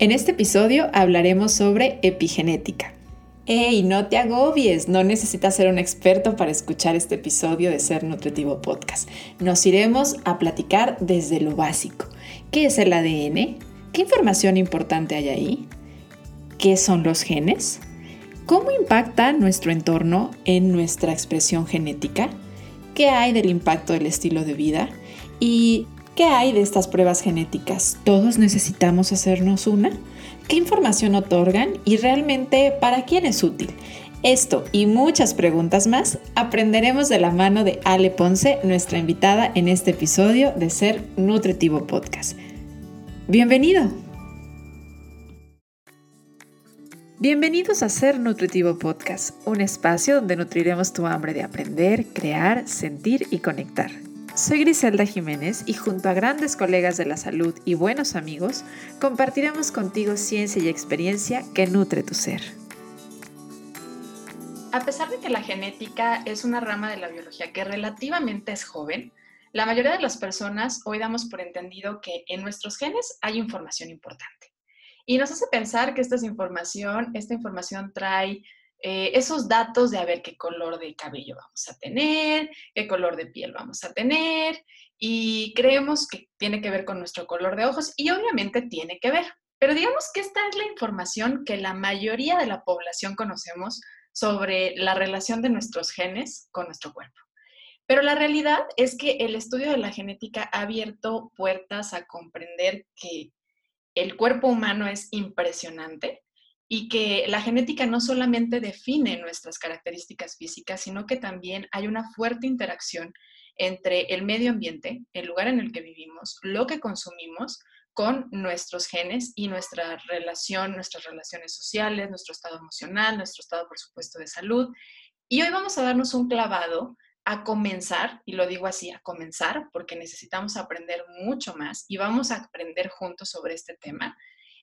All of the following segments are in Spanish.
En este episodio hablaremos sobre epigenética. ¡Ey, no te agobies! No necesitas ser un experto para escuchar este episodio de Ser Nutritivo Podcast. Nos iremos a platicar desde lo básico. ¿Qué es el ADN? ¿Qué información importante hay ahí? ¿Qué son los genes? ¿Cómo impacta nuestro entorno en nuestra expresión genética? ¿Qué hay del impacto del estilo de vida? ¿Y ¿Qué hay de estas pruebas genéticas? ¿Todos necesitamos hacernos una? ¿Qué información otorgan y realmente para quién es útil? Esto y muchas preguntas más aprenderemos de la mano de Ale Ponce, nuestra invitada en este episodio de Ser Nutritivo Podcast. Bienvenido. Bienvenidos a Ser Nutritivo Podcast, un espacio donde nutriremos tu hambre de aprender, crear, sentir y conectar. Soy Griselda Jiménez y junto a grandes colegas de la salud y buenos amigos, compartiremos contigo ciencia y experiencia que nutre tu ser. A pesar de que la genética es una rama de la biología que relativamente es joven, la mayoría de las personas hoy damos por entendido que en nuestros genes hay información importante. Y nos hace pensar que esta información, esta información trae eh, esos datos de a ver qué color de cabello vamos a tener, qué color de piel vamos a tener, y creemos que tiene que ver con nuestro color de ojos, y obviamente tiene que ver. Pero digamos que esta es la información que la mayoría de la población conocemos sobre la relación de nuestros genes con nuestro cuerpo. Pero la realidad es que el estudio de la genética ha abierto puertas a comprender que el cuerpo humano es impresionante, y que la genética no solamente define nuestras características físicas, sino que también hay una fuerte interacción entre el medio ambiente, el lugar en el que vivimos, lo que consumimos con nuestros genes y nuestra relación, nuestras relaciones sociales, nuestro estado emocional, nuestro estado, por supuesto, de salud. Y hoy vamos a darnos un clavado a comenzar, y lo digo así, a comenzar, porque necesitamos aprender mucho más y vamos a aprender juntos sobre este tema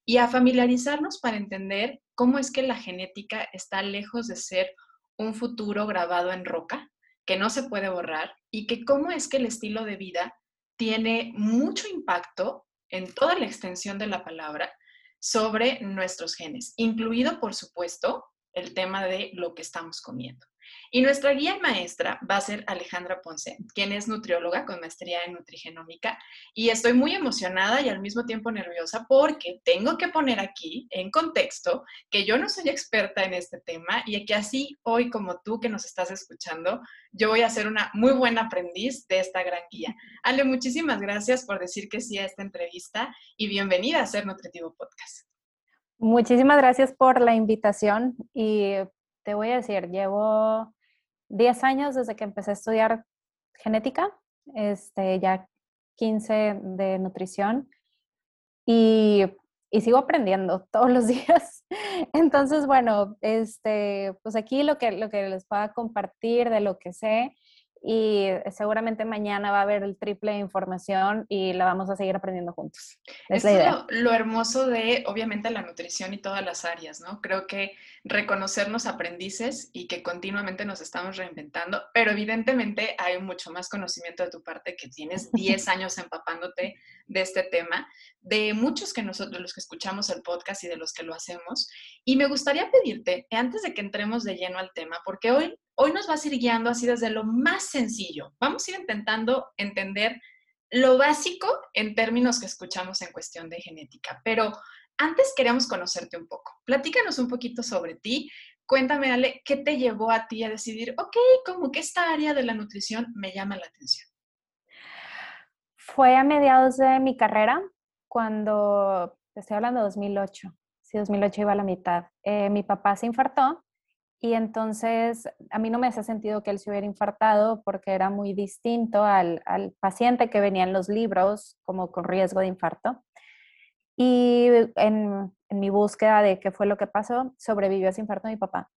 y a familiarizarnos para entender cómo es que la genética está lejos de ser un futuro grabado en roca, que no se puede borrar, y que cómo es que el estilo de vida tiene mucho impacto en toda la extensión de la palabra sobre nuestros genes, incluido, por supuesto, el tema de lo que estamos comiendo. Y nuestra guía maestra va a ser Alejandra Ponce, quien es nutrióloga con maestría en nutrigenómica. Y estoy muy emocionada y al mismo tiempo nerviosa porque tengo que poner aquí en contexto que yo no soy experta en este tema y que así hoy como tú que nos estás escuchando, yo voy a ser una muy buena aprendiz de esta gran guía. Ale, muchísimas gracias por decir que sí a esta entrevista y bienvenida a Ser Nutritivo Podcast. Muchísimas gracias por la invitación y te voy a decir, llevo 10 años desde que empecé a estudiar genética, este, ya 15 de nutrición y, sigo aprendiendo todos los días. Entonces, bueno, este, pues aquí lo que, lo que les pueda compartir de lo que sé y seguramente mañana va a haber el triple de información y la vamos a seguir aprendiendo juntos. Es la idea. Lo, lo, hermoso de, obviamente, la nutrición y todas las áreas, ¿no? Creo que reconocernos aprendices y que continuamente nos estamos reinventando, pero evidentemente hay mucho más conocimiento de tu parte que tienes 10 años empapándote de este tema, de muchos que nosotros, los que escuchamos el podcast y de los que lo hacemos. Y me gustaría pedirte, antes de que entremos de lleno al tema, porque hoy hoy nos vas a ir guiando así desde lo más sencillo. Vamos a ir intentando entender lo básico en términos que escuchamos en cuestión de genética, pero antes queremos conocerte un poco. Platícanos un poquito sobre ti. Cuéntame, Ale, ¿qué te llevó a ti a decidir, ok, como que esta área de la nutrición me llama la atención? Fue a mediados de mi carrera, cuando, estoy hablando de 2008, sí, 2008 iba a la mitad. Eh, mi papá se infartó y entonces a mí no me hace sentido que él se hubiera infartado porque era muy distinto al, paciente que venía en los libros como con riesgo de infarto. Y en, mi búsqueda de qué fue lo que pasó, sobrevivió a ese infarto mi papá.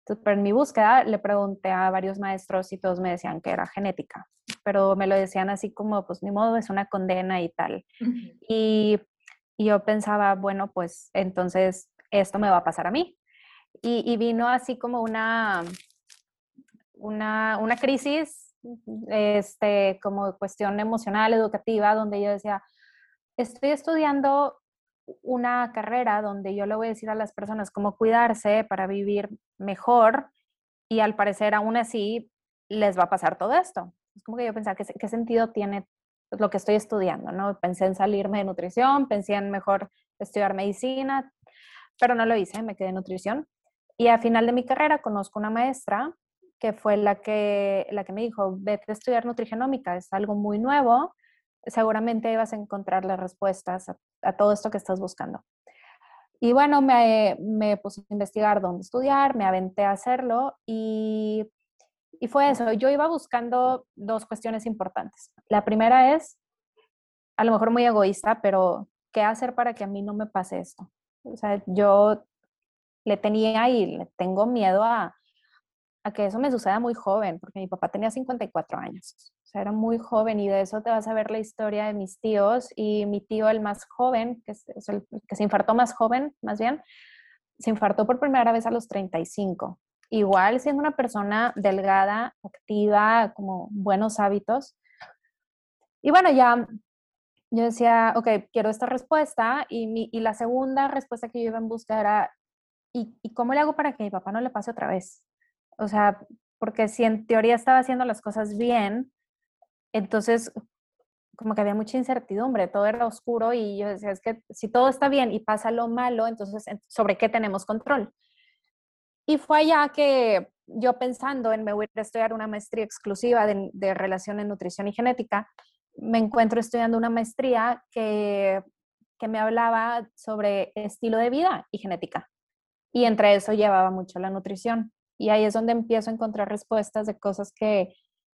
Entonces, pero en mi búsqueda le pregunté a varios maestros y todos me decían que era genética, pero me lo decían así como, pues ni modo, es una condena y tal. y yo pensaba, bueno, pues entonces esto me va a pasar a mí y, vino así como una, una, una crisis, este, como cuestión emocional, educativa, donde yo decía, estoy estudiando una carrera donde yo le voy a decir a las personas cómo cuidarse para vivir mejor y al parecer aún así les va a pasar todo esto. Es como que yo pensaba, ¿qué, qué sentido tiene lo que estoy estudiando? ¿no? Pensé en salirme de nutrición, pensé en mejor estudiar medicina, pero no lo hice, me quedé en nutrición. Y al final de mi carrera conozco una maestra que fue la que, la que me dijo, vete a estudiar nutrigenómica, es algo muy nuevo, seguramente vas a encontrar las respuestas a, todo esto que estás buscando. Y bueno, me, me, puse a investigar dónde estudiar, me aventé a hacerlo y, y fue eso. Yo iba buscando dos cuestiones importantes. La primera es, a lo mejor muy egoísta, pero ¿qué hacer para que a mí no me pase esto? O sea, yo le tenía y le tengo miedo a, a que eso me suceda muy joven, porque mi papá tenía 54 años, o sea, era muy joven y de eso te vas a ver la historia de mis tíos y mi tío, el más joven, que, se infartó más joven, más bien, se infartó por primera vez a los 35. Igual siendo una persona delgada, activa, como buenos hábitos. Y bueno, ya yo decía, ok, quiero esta respuesta y, mi, y la segunda respuesta que yo iba en busca era, ¿y, ¿y cómo le hago para que mi papá no le pase otra vez? O sea, porque si en teoría estaba haciendo las cosas bien, entonces como que había mucha incertidumbre, todo era oscuro y yo decía, es que si todo está bien y pasa lo malo, entonces ¿sobre qué tenemos control? Y fue allá que yo pensando en me voy a estudiar una maestría exclusiva de, de relación en nutrición y genética, me encuentro estudiando una maestría que, que me hablaba sobre estilo de vida y genética. Y entre eso llevaba mucho la nutrición. Y ahí es donde empiezo a encontrar respuestas de cosas que,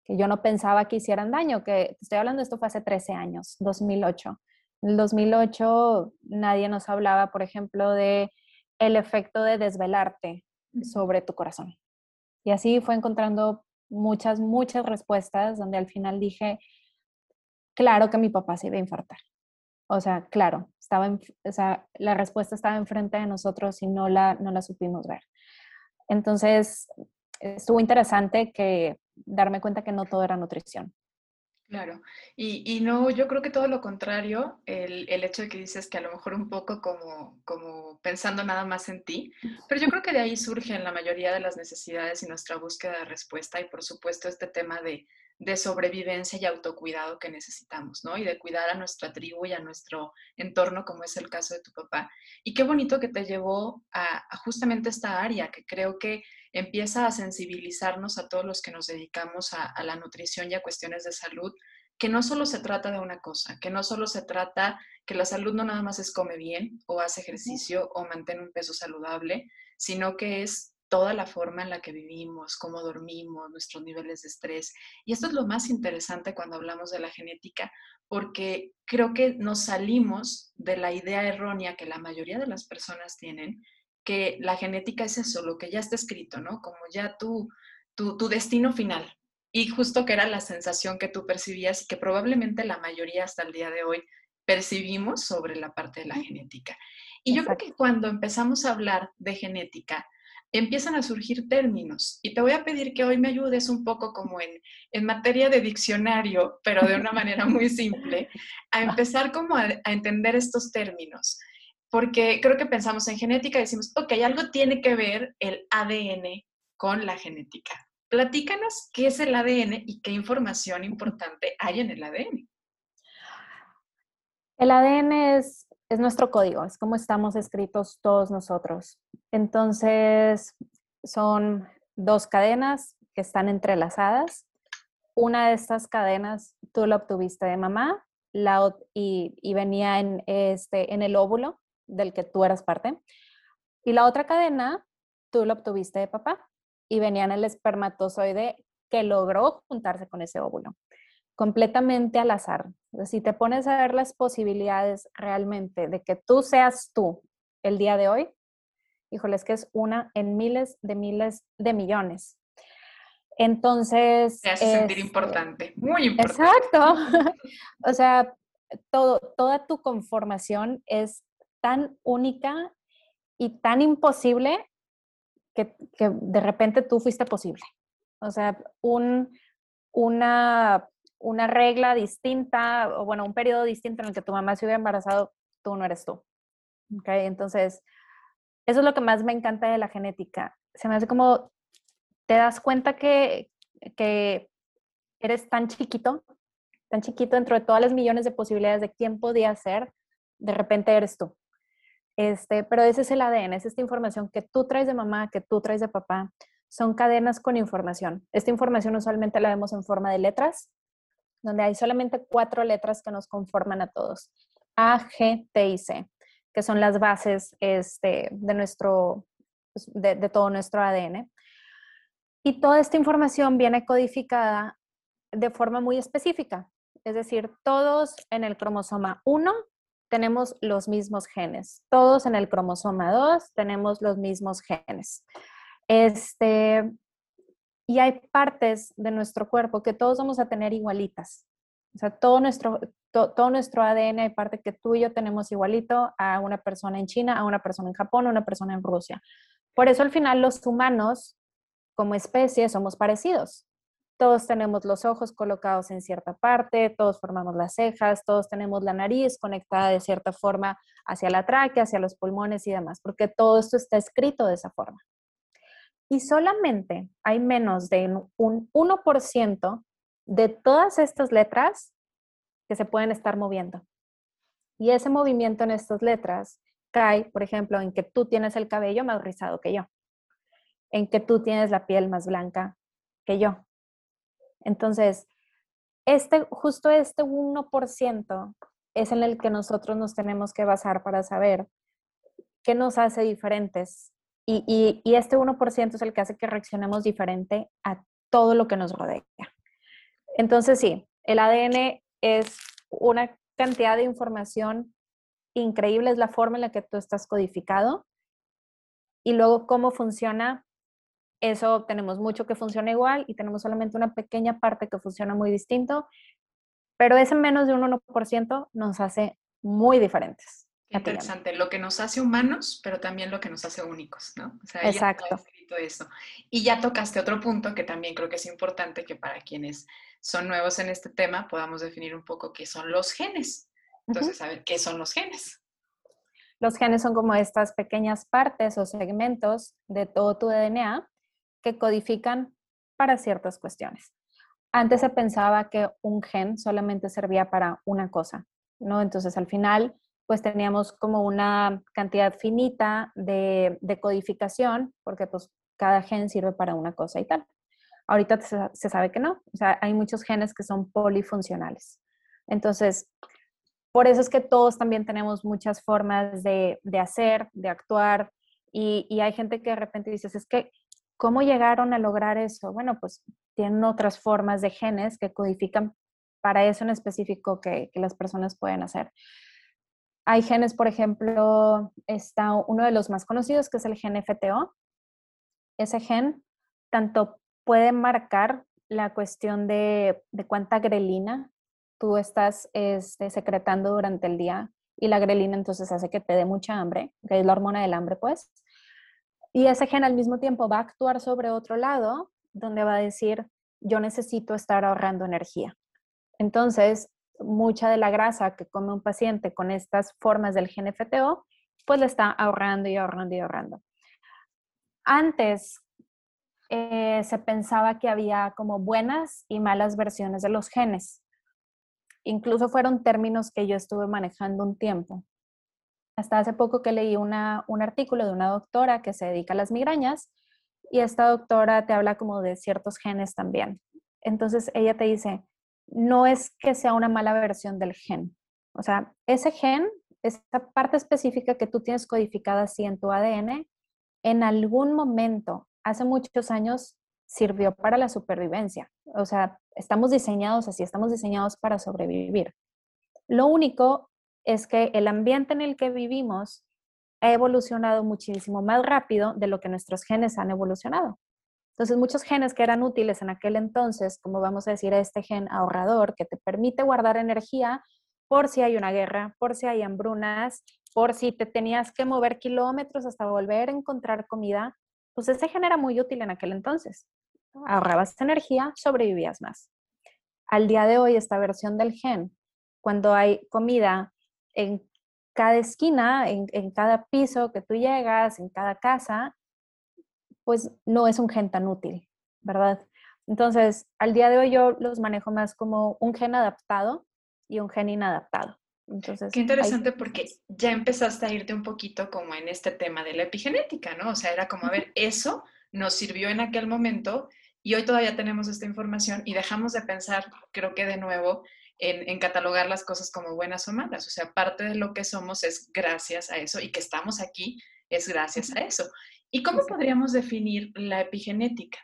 que yo no pensaba que hicieran daño, que estoy hablando de esto fue hace 13 años, 2008. En el 2008 nadie nos hablaba, por ejemplo, de el efecto de desvelarte sobre tu corazón. Y así fue encontrando muchas, muchas respuestas donde al final dije, claro que mi papá se iba a infartar. O sea, claro, estaba o sea, la respuesta estaba enfrente de nosotros y no la, no la supimos ver. Entonces, estuvo interesante que darme cuenta que no todo era nutrición. Claro, y, no, yo creo que todo lo contrario, el, el, hecho de que dices que a lo mejor un poco como, como pensando nada más en ti, pero yo creo que de ahí surgen la mayoría de las necesidades y nuestra búsqueda de respuesta y por supuesto este tema de, de sobrevivencia y autocuidado que necesitamos, ¿no? Y de cuidar a nuestra tribu y a nuestro entorno, como es el caso de tu papá. Y qué bonito que te llevó a, justamente esta área, que creo que empieza a sensibilizarnos a todos los que nos dedicamos a, a la nutrición y a cuestiones de salud, que no solo se trata de una cosa, que no solo se trata que la salud no nada más es come bien o hace ejercicio o mantiene un peso saludable, sino que es toda la forma en la que vivimos, cómo dormimos, nuestros niveles de estrés. Y esto es lo más interesante cuando hablamos de la genética, porque creo que nos salimos de la idea errónea que la mayoría de las personas tienen, que la genética es eso, lo que ya está escrito, ¿no? Como ya tu, tu, tu destino final. Y justo que era la sensación que tú percibías y que probablemente la mayoría hasta el día de hoy percibimos sobre la parte de la genética. Y yo creo que cuando empezamos a hablar de genética, empiezan a surgir términos. Y te voy a pedir que hoy me ayudes un poco como en, en materia de diccionario, pero de una manera muy simple, a empezar como a, entender estos términos. Porque creo que pensamos en genética y decimos, ok, algo tiene que ver el ADN con la genética. Platícanos qué es el ADN y qué información importante hay en el ADN. El ADN es es nuestro código, es como estamos escritos todos nosotros. Entonces, son dos cadenas que están entrelazadas. Una de estas cadenas tú la obtuviste de mamá la, y, y, venía en, este, en el óvulo del que tú eras parte. Y la otra cadena tú la obtuviste de papá y venía en el espermatozoide que logró juntarse con ese óvulo completamente al azar. Si te pones a ver las posibilidades realmente de que tú seas tú el día de hoy, híjole, es que es una en miles de miles de millones. Entonces... Te hace sentir este, importante, muy importante. Exacto. o sea, todo, toda tu conformación es tan única y tan imposible que, que de repente tú fuiste posible. O sea, un, una una regla distinta, o bueno, un periodo distinto en el que tu mamá se hubiera embarazado, tú no eres tú. Okay, entonces, eso es lo que más me encanta de la genética. Se me hace como, te das cuenta que, que eres tan chiquito, tan chiquito dentro de todas las millones de posibilidades de quién podía ser, de repente eres tú. Este, pero ese es el ADN, es esta información que tú traes de mamá, que tú traes de papá. Son cadenas con información. Esta información usualmente la vemos en forma de letras, donde hay solamente cuatro letras que nos conforman a todos. A, G, T y C, que son las bases este, de, nuestro, pues, de, todo nuestro ADN. Y toda esta información viene codificada de forma muy específica. Es decir, todos en el cromosoma 1 tenemos los mismos genes. Todos en el cromosoma 2 tenemos los mismos genes. Este, y hay partes de nuestro cuerpo que todos vamos a tener igualitas. O sea, todo nuestro, todo nuestro ADN hay parte que tú y yo tenemos igualito a una persona en China, a una persona en Japón, a una persona en Rusia. Por eso al final los humanos como especie somos parecidos todos tenemos los ojos colocados en cierta parte, todos formamos las cejas, todos tenemos la nariz conectada de cierta forma hacia la tráquea, hacia los pulmones y demás, porque todo esto está escrito de esa forma. Y solamente hay menos de un 1% de todas estas letras que se pueden estar moviendo. Y ese movimiento en estas letras cae, por ejemplo, en que tú tienes el cabello más rizado que yo, en que tú tienes la piel más blanca que yo, entonces, este, justo este 1% es en el que nosotros nos tenemos que basar para saber qué nos hace diferentes. Y, y, este 1% es el que hace que reaccionemos diferente a todo lo que nos rodea. Entonces, sí, el ADN es una cantidad de información increíble, es la forma en la que tú estás codificado. Y luego cómo funciona eso tenemos mucho que funciona igual y tenemos solamente una pequeña parte que funciona muy distinto, pero ese menos de un 1% nos hace muy diferentes. Interesante, lo que nos hace humanos, pero también lo que nos hace únicos, ¿no? O sea, Exacto. escrito eso. Y ya tocaste otro punto que también creo que es importante que para quienes son nuevos en este tema podamos definir un poco qué son los genes. Entonces, a ver, ¿qué son los genes? Los genes son como estas pequeñas partes o segmentos de todo tu DNA que codifican para ciertas cuestiones. Antes se pensaba que un gen solamente servía para una cosa, ¿no? Entonces al final, pues teníamos como una cantidad finita de, codificación, porque pues cada gen sirve para una cosa y tal. Ahorita se, sabe que no, o sea, hay muchos genes que son polifuncionales. Entonces, por eso es que todos también tenemos muchas formas de, hacer, de actuar, y, y, hay gente que de repente dices, es que ¿Cómo llegaron a lograr eso? Bueno, pues tienen otras formas de genes que codifican para eso en específico que, las personas pueden hacer. Hay genes, por ejemplo, está uno de los más conocidos que es el gen FTO. Ese gen tanto puede marcar la cuestión de, cuánta grelina tú estás este, secretando durante el día y la grelina entonces hace que te dé mucha hambre, que es la hormona del hambre, pues. Y ese gen al mismo tiempo va a actuar sobre otro lado, donde va a decir, yo necesito estar ahorrando energía. Entonces, mucha de la grasa que come un paciente con estas formas del gen FTO, pues le está ahorrando y ahorrando y ahorrando. Antes eh, se pensaba que había como buenas y malas versiones de los genes. Incluso fueron términos que yo estuve manejando un tiempo hasta hace poco que leí una, un artículo de una doctora que se dedica a las migrañas y esta doctora te habla como de ciertos genes también. Entonces ella te dice, no es que sea una mala versión del gen. O sea, ese gen, esa parte específica que tú tienes codificada así en tu ADN, en algún momento, hace muchos años, sirvió para la supervivencia. O sea, estamos diseñados así, estamos diseñados para sobrevivir. Lo único es que el ambiente en el que vivimos ha evolucionado muchísimo más rápido de lo que nuestros genes han evolucionado. Entonces, muchos genes que eran útiles en aquel entonces, como vamos a decir este gen ahorrador, que te permite guardar energía por si hay una guerra, por si hay hambrunas, por si te tenías que mover kilómetros hasta volver a encontrar comida, pues ese gen era muy útil en aquel entonces. Ahorrabas energía, sobrevivías más. Al día de hoy, esta versión del gen, cuando hay comida en cada esquina, en, en, cada piso que tú llegas, en cada casa, pues no es un gen tan útil, ¿verdad? Entonces, al día de hoy yo los manejo más como un gen adaptado y un gen inadaptado. Entonces, Qué interesante porque ya empezaste a irte un poquito como en este tema de la epigenética, ¿no? O sea, era como, a ver, eso nos sirvió en aquel momento y hoy todavía tenemos esta información y dejamos de pensar, creo que de nuevo, en, en, catalogar las cosas como buenas o malas. O sea, parte de lo que somos es gracias a eso y que estamos aquí es gracias a eso. ¿Y cómo podríamos definir la epigenética?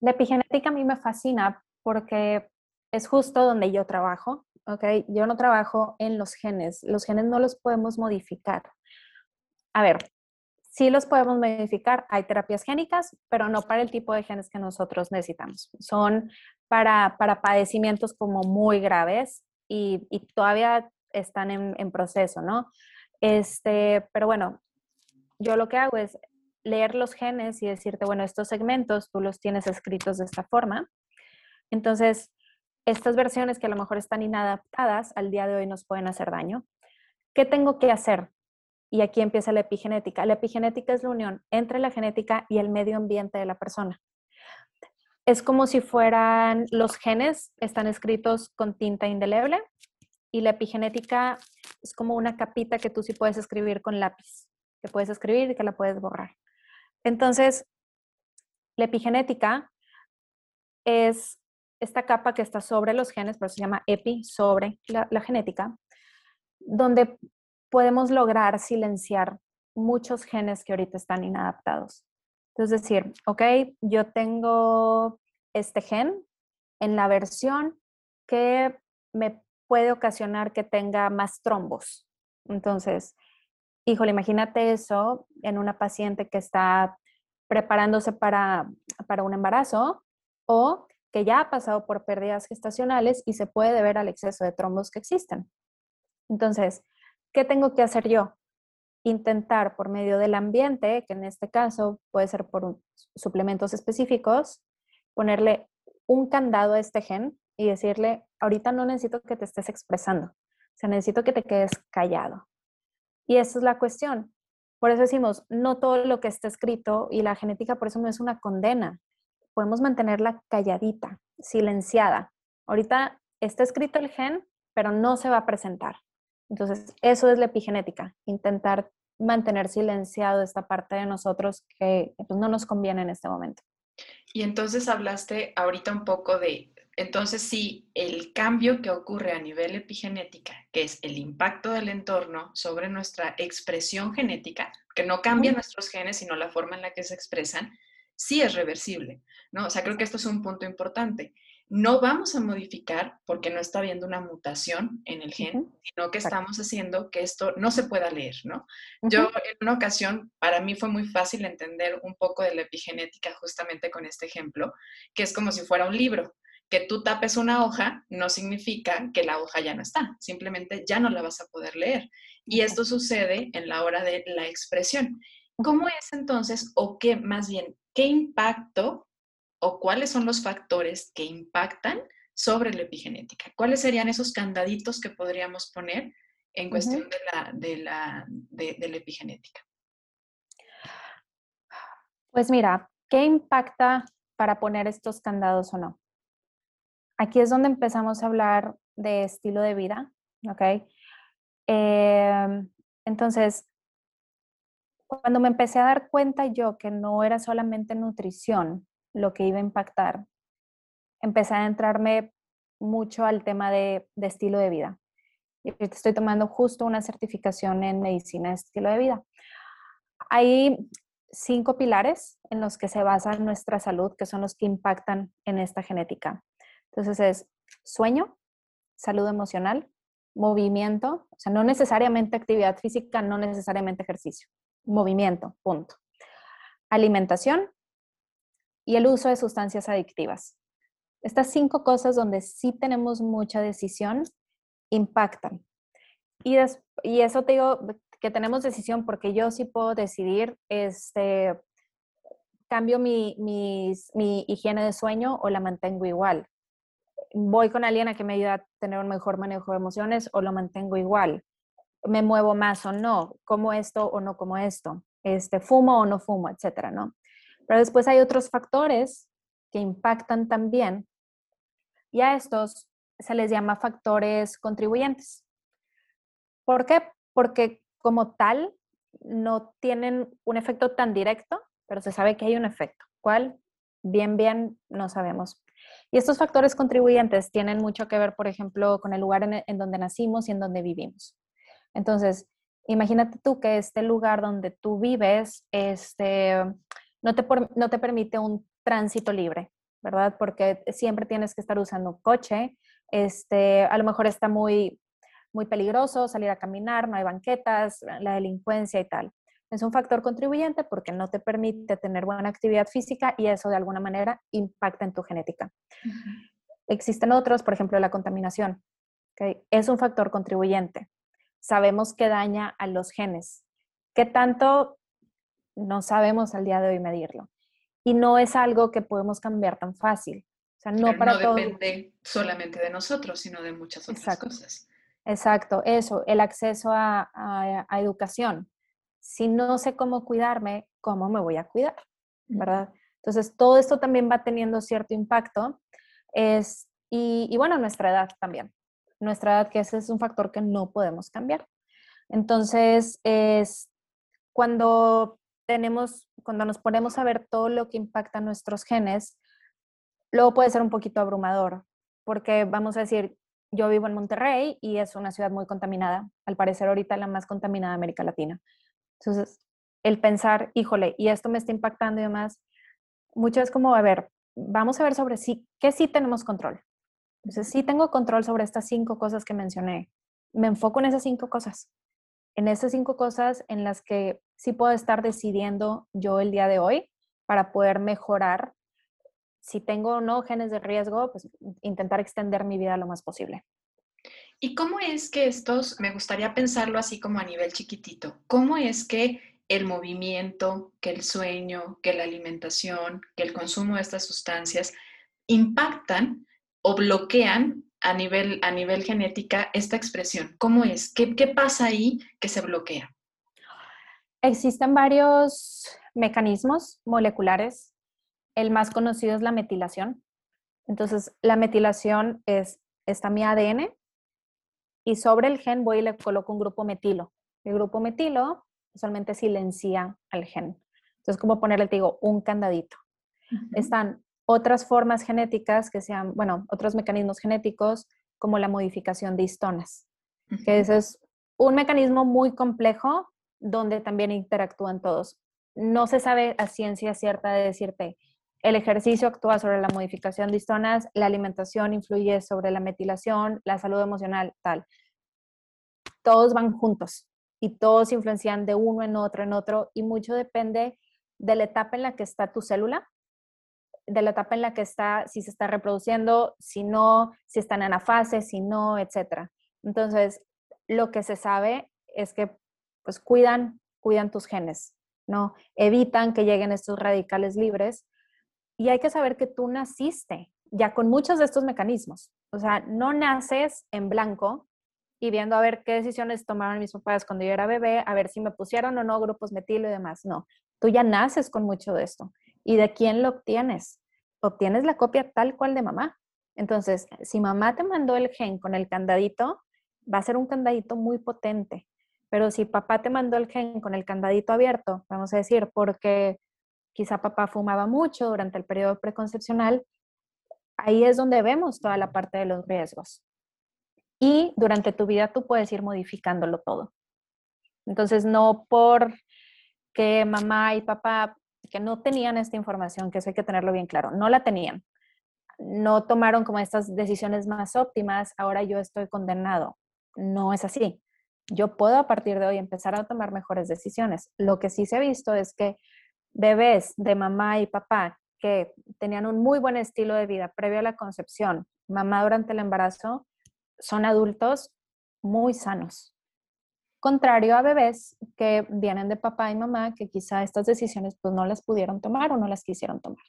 La epigenética a mí me fascina porque es justo donde yo trabajo, ¿ok? Yo no trabajo en los genes, los genes no los podemos modificar. A ver, sí los podemos modificar, hay terapias génicas, pero no para el tipo de genes que nosotros necesitamos. Son para, para padecimientos como muy graves y, y todavía están en, en, proceso, ¿no? Este, pero bueno, yo lo que hago es leer los genes y decirte, bueno, estos segmentos tú los tienes escritos de esta forma. Entonces, estas versiones que a lo mejor están inadaptadas al día de hoy nos pueden hacer daño. ¿Qué tengo que hacer? Y aquí empieza la epigenética. La epigenética es la unión entre la genética y el medio ambiente de la persona. Es como si fueran los genes, están escritos con tinta indeleble y la epigenética es como una capita que tú sí puedes escribir con lápiz, que puedes escribir y que la puedes borrar. Entonces, la epigenética es esta capa que está sobre los genes, por eso se llama epi, sobre la, genética, donde podemos lograr silenciar muchos genes que ahorita están inadaptados. Entonces, decir, ok, yo tengo este gen en la versión que me puede ocasionar que tenga más trombos. Entonces, híjole, imagínate eso en una paciente que está preparándose para, para un embarazo o que ya ha pasado por pérdidas gestacionales y se puede deber al exceso de trombos que existen. Entonces, ¿qué tengo que hacer yo? Intentar por medio del ambiente, que en este caso puede ser por suplementos específicos, ponerle un candado a este gen y decirle, ahorita no necesito que te estés expresando, o necesito que te quedes callado. Y esa es la cuestión. Por eso decimos, no todo lo que está escrito y la genética por eso no es una condena, podemos mantenerla calladita, silenciada. Ahorita está escrito el gen, pero no se va a presentar. Entonces, eso es la epigenética, intentar mantener silenciado esta parte de nosotros que pues, no nos conviene en este momento. Y entonces hablaste ahorita un poco de, entonces sí, el cambio que ocurre a nivel epigenética, que es el impacto del entorno sobre nuestra expresión genética, que no cambia nuestros genes, sino la forma en la que se expresan, sí es reversible, ¿no? O sea, creo que esto es un punto importante. No vamos a modificar porque no está habiendo una mutación en el gen, sino que estamos haciendo que esto no se pueda leer, ¿no? Yo en una ocasión, para mí fue muy fácil entender un poco de la epigenética justamente con este ejemplo, que es como si fuera un libro. Que tú tapes una hoja no significa que la hoja ya no está, simplemente ya no la vas a poder leer. Y esto sucede en la hora de la expresión. ¿Cómo es entonces, o qué más bien, qué impacto o cuáles son los factores que impactan sobre la epigenética? ¿Cuáles serían esos candaditos que podríamos poner en cuestión de, la, de, la, de, de la epigenética? Pues mira, ¿qué impacta para poner estos candados o no? Aquí es donde empezamos a hablar de estilo de vida, ¿ok? Eh, entonces, cuando me empecé a dar cuenta yo que no era solamente nutrición lo que iba a impactar, empecé a entrarme mucho al tema de, de estilo de vida. Y estoy tomando justo una certificación en medicina de estilo de vida. Hay cinco pilares en los que se basa nuestra salud, que son los que impactan en esta genética. Entonces es sueño, salud emocional, movimiento, o sea, no necesariamente actividad física, no necesariamente ejercicio movimiento, punto. Alimentación y el uso de sustancias adictivas. Estas cinco cosas donde sí tenemos mucha decisión impactan. Y, eso te digo que tenemos decisión porque yo sí puedo decidir, este, cambio mi, mi higiene de sueño o la mantengo igual. Voy con alguien a que me ayude a tener un mejor manejo de emociones o lo mantengo igual me muevo más o no, como esto o no como esto, este, fumo o no fumo, etcétera, ¿no? Pero después hay otros factores que impactan también y a estos se les llama factores contribuyentes. ¿Por qué? Porque como tal no tienen un efecto tan directo, pero se sabe que hay un efecto. ¿Cuál? Bien, bien, no sabemos. Y estos factores contribuyentes tienen mucho que ver, por ejemplo, con el lugar en, donde nacimos y en donde vivimos. Entonces, imagínate tú que este lugar donde tú vives este, no, te, no te permite un tránsito libre, ¿verdad? Porque siempre tienes que estar usando un coche, este, a lo mejor está muy, muy peligroso salir a caminar, no hay banquetas, la delincuencia y tal. Es un factor contribuyente porque no te permite tener buena actividad física y eso de alguna manera impacta en tu genética. Existen otros, por ejemplo, la contaminación. Es un factor contribuyente. Sabemos que daña a los genes. ¿Qué tanto? No sabemos al día de hoy medirlo. Y no es algo que podemos cambiar tan fácil. O sea, no, para no depende solamente de nosotros, sino de muchas otras cosas. Exacto, eso, el acceso a, educación. Si no sé cómo cuidarme, ¿cómo me voy a cuidar? ¿Verdad? Entonces, todo esto también va teniendo cierto impacto. Es, y, y, bueno, nuestra edad también. Nuestra edad, que ese es un factor que no podemos cambiar. Entonces, es cuando tenemos, cuando nos ponemos a ver todo lo que impacta nuestros genes, luego puede ser un poquito abrumador, porque vamos a decir, yo vivo en Monterrey y es una ciudad muy contaminada, al parecer ahorita la más contaminada de América Latina. Entonces, el pensar, híjole, y esto me está impactando y demás, mucho es como, a ver, vamos a ver sobre sí, qué sí tenemos control. Entonces, sí tengo control sobre estas cinco cosas que mencioné. Me enfoco en esas cinco cosas. En esas cinco cosas en las que sí puedo estar decidiendo yo el día de hoy para poder mejorar si tengo o no genes de riesgo, pues intentar extender mi vida lo más posible. ¿Y cómo es que estos, me gustaría pensarlo así como a nivel chiquitito, cómo es que el movimiento, que el sueño, que la alimentación, que el consumo de estas sustancias impactan o bloquean a nivel, a nivel genética esta expresión? ¿Cómo es? ¿Qué, ¿Qué pasa ahí que se bloquea? Existen varios mecanismos moleculares el más conocido es la metilación. Entonces, la metilación es, está mi ADN y sobre el gen voy y le coloco un grupo metilo. El grupo metilo usualmente silencia al gen. Entonces, como ponerle, te digo, un candadito. Están otras formas genéticas que sean, bueno, otros mecanismos genéticos como la modificación de histonas, que ese es un mecanismo muy complejo donde también interactúan todos. No se sabe a ciencia cierta de decirte, el ejercicio actúa sobre la modificación de histonas, la alimentación influye sobre la metilación, la salud emocional, tal. Todos van juntos y todos influencian de uno en otro, en otro, y mucho depende de la etapa en la que está tu célula, de la etapa en la que está, si se está reproduciendo, si no, si están en fase, si no, etc. Entonces, lo que se sabe es que pues cuidan, cuidan tus genes, ¿no? Evitan que lleguen estos radicales libres y hay que saber que tú naciste ya con muchos de estos mecanismos. O sea, no naces en blanco y viendo a ver qué decisiones tomaron mis papás cuando yo era bebé, a ver si me pusieron o no grupos metilo y demás. No, tú ya naces con mucho de esto. ¿Y de quién lo obtienes? Obtienes la copia tal cual de mamá. Entonces, si mamá te mandó el gen con el candadito, va a ser un candadito muy potente. Pero si papá te mandó el gen con el candadito abierto, vamos a decir, porque quizá papá fumaba mucho durante el periodo preconcepcional, ahí es donde vemos toda la parte de los riesgos. Y durante tu vida tú puedes ir modificándolo todo. Entonces, no por que mamá y papá, que no tenían esta información, que eso hay que tenerlo bien claro, no la tenían, no tomaron como estas decisiones más óptimas, ahora yo estoy condenado. No es así. Yo puedo a partir de hoy empezar a tomar mejores decisiones. Lo que sí se ha visto es que bebés de mamá y papá que tenían un muy buen estilo de vida previo a la concepción, mamá durante el embarazo, son adultos muy sanos. Contrario a bebés que vienen de papá y mamá que quizá estas decisiones pues no las pudieron tomar o no las quisieron tomar.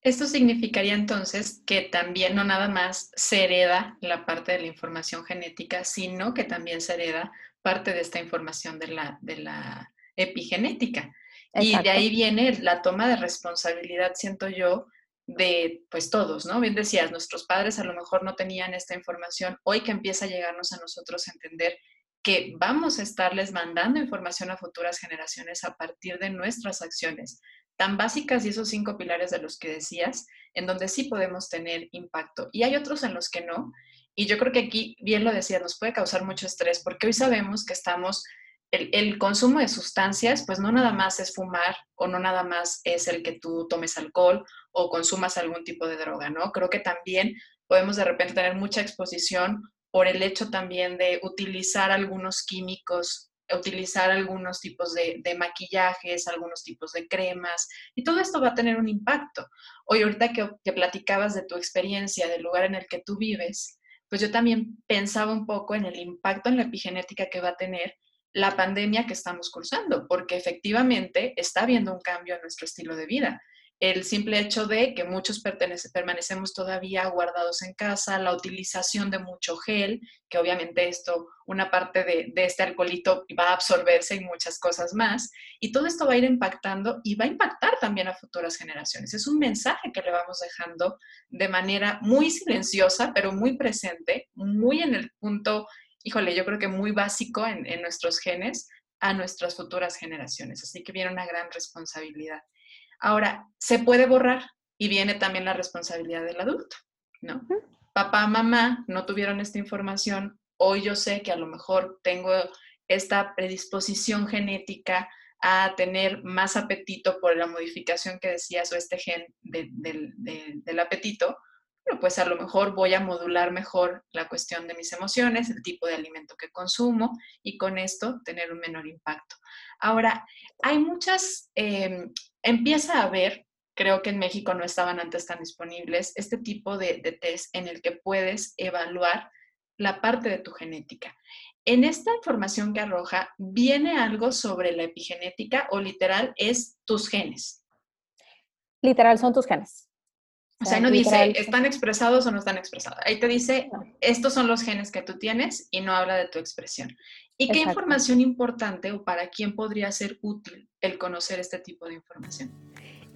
Esto significaría entonces que también no nada más se hereda la parte de la información genética, sino que también se hereda parte de esta información de la, de la epigenética. Y de ahí viene la toma de responsabilidad, siento yo, de pues todos, ¿no? Bien decías, nuestros padres a lo mejor no tenían esta información, hoy que empieza a llegarnos a nosotros a entender que vamos a estarles mandando información a futuras generaciones a partir de nuestras acciones tan básicas y esos cinco pilares de los que decías, en donde sí podemos tener impacto. Y hay otros en los que no. Y yo creo que aquí, bien lo decía, nos puede causar mucho estrés porque hoy sabemos que estamos el, consumo de sustancias, pues no nada más es fumar o no nada más es el que tú tomes alcohol o consumas algún tipo de droga, ¿no? Creo que también podemos de repente tener mucha exposición por el hecho también de utilizar algunos químicos, utilizar algunos tipos de, maquillajes, algunos tipos de cremas, y todo esto va a tener un impacto. Hoy, ahorita que, que platicabas de tu experiencia, del lugar en el que tú vives, pues yo también pensaba un poco en el impacto en la epigenética que va a tener la pandemia que estamos cursando, porque efectivamente está habiendo un cambio en nuestro estilo de vida. El simple hecho de que muchos permanecemos todavía guardados en casa, la utilización de mucho gel, que obviamente esto, una parte de, de este alcoholito va a absorberse y muchas cosas más, y todo esto va a ir impactando y va a impactar también a futuras generaciones. Es un mensaje que le vamos dejando de manera muy silenciosa, pero muy presente, muy en el punto híjole, yo creo que muy básico en, nuestros genes a nuestras futuras generaciones. Así que viene una gran responsabilidad. Ahora, se puede borrar y viene también la responsabilidad del adulto, ¿no? Papá, mamá no tuvieron esta información. Hoy yo sé que a lo mejor tengo esta predisposición genética a tener más apetito por la modificación que decías o este gen del apetito, pues a lo mejor voy a modular mejor la cuestión de mis emociones, el tipo de alimento que consumo y con esto tener un menor impacto. Ahora, hay muchas, em, empieza a haber, creo que en México no estaban antes tan disponibles, este tipo de, de test en el que puedes evaluar la parte de tu genética. En esta información que arroja, ¿viene algo sobre la epigenética o literal es tus genes? Literal son tus genes. O sea, no dice, ¿están expresados o no están expresados? Ahí te dice, estos son los genes que tú tienes y no habla de tu expresión. ¿Y qué información importante o para quién podría ser útil el conocer este tipo de información?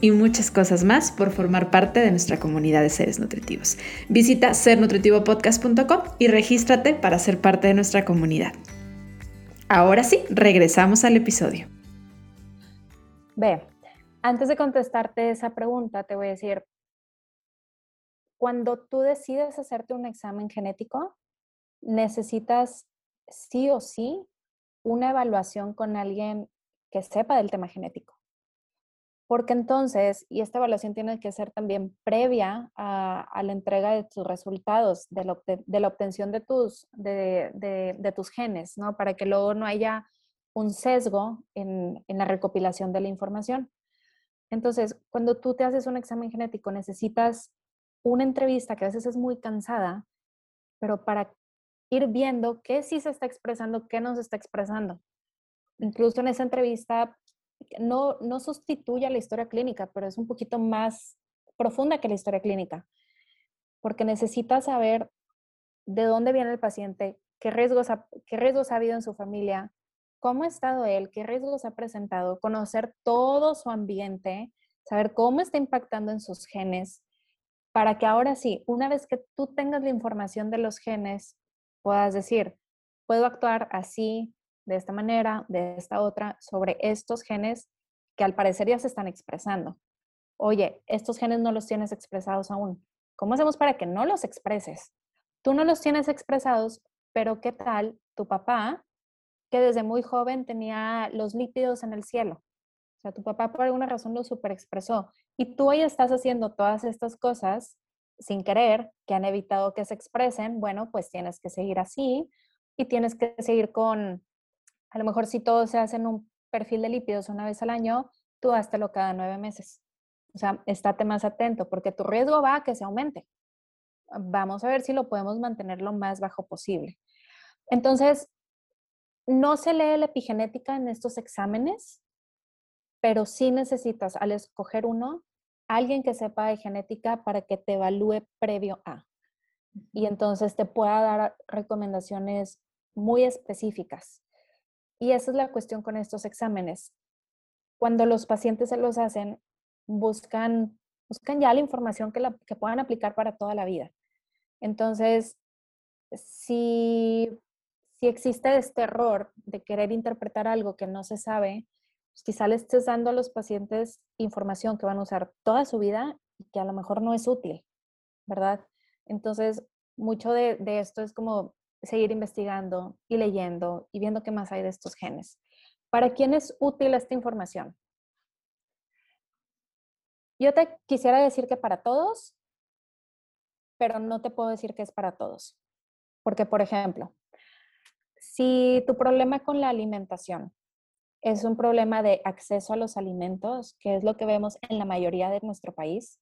y muchas cosas más por formar parte de nuestra comunidad de seres nutritivos. Visita sernutritivopodcast.com y regístrate para ser parte de nuestra comunidad. Ahora sí, regresamos al episodio. Ve, antes de contestarte esa pregunta, te voy a decir, cuando tú decides hacerte un examen genético, necesitas sí o sí una evaluación con alguien que sepa del tema genético porque entonces, y esta evaluación tiene que ser también previa a, la entrega de tus resultados, de la, obtención de tus, genes, ¿no? Para que luego no haya un sesgo en, en la recopilación de la información. Entonces, cuando tú te haces un examen genético, necesitas una entrevista que a veces es muy cansada, pero para ir viendo qué sí se está expresando, qué no se está expresando. Incluso en esa entrevista no, no sustituye a la historia clínica, pero es un poquito más profunda que la historia clínica, porque necesita saber de dónde viene el paciente, qué riesgos ha, qué riesgos ha habido en su familia, cómo ha estado él, qué riesgos ha presentado, conocer todo su ambiente, saber cómo está impactando en sus genes, para que ahora sí, una vez que tú tengas la información de los genes, puedas decir, puedo actuar así, de esta manera, de esta otra, sobre estos genes que al parecer ya se están expresando. Oye, estos genes no los tienes expresados aún. ¿Cómo hacemos para que no los expreses? Tú no los tienes expresados, pero ¿qué tal tu papá, que desde muy joven tenía los lípidos en el cielo? O sea, tu papá por alguna razón lo superexpresó y tú hoy estás haciendo todas estas cosas sin querer, que han evitado que se expresen, bueno, pues tienes que seguir así y tienes que seguir con, a lo mejor si todos se hacen un perfil de lípidos una vez al año, tú lo cada nueve meses. O sea, estate más atento porque tu riesgo va a que se aumente. Vamos a ver si lo podemos mantener lo más bajo posible. Entonces, no se lee la epigenética en estos exámenes, pero sí necesitas, al escoger uno, alguien que sepa de genética para que te evalúe previo a. Y entonces te pueda dar recomendaciones muy específicas. Y esa es la cuestión con estos exámenes. Cuando los pacientes se los hacen, buscan, buscan ya la información que, la, que puedan aplicar para toda la vida. Entonces, si, si existe este error de querer interpretar algo que no se sabe, pues quizá le estés dando a los pacientes información que van a usar toda su vida y que a lo mejor no es útil, ¿verdad? Entonces, mucho de, de esto es como seguir investigando y leyendo y viendo qué más hay de estos genes. ¿Para quién es útil esta información? Yo te quisiera decir que para todos, pero no te puedo decir que es para todos. Porque, por ejemplo, si tu problema con la alimentación es un problema de acceso a los alimentos, que es lo que vemos en la mayoría de nuestro país,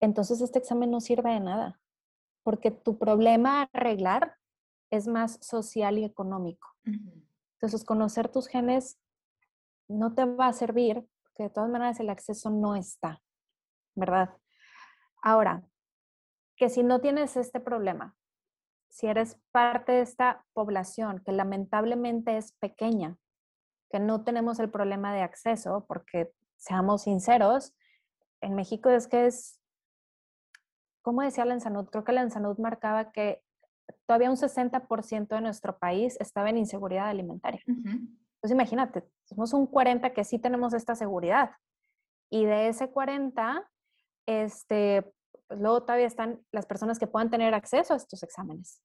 entonces este examen no sirve de nada, porque tu problema a arreglar es más social y económico. Entonces, conocer tus genes no te va a servir de todas maneras el acceso no está, ¿verdad? Ahora, que si no tienes este problema, si eres parte de esta población que lamentablemente es pequeña, que no tenemos el problema de acceso, porque seamos sinceros, en México es que es, ¿cómo decía la Ensanud? Creo que la Ensanud marcaba que todavía un 60% de nuestro país estaba en inseguridad alimentaria. Pues imagínate, somos un 40 que sí tenemos esta seguridad. Y de ese 40, este, pues luego todavía están las personas que puedan tener acceso a estos exámenes.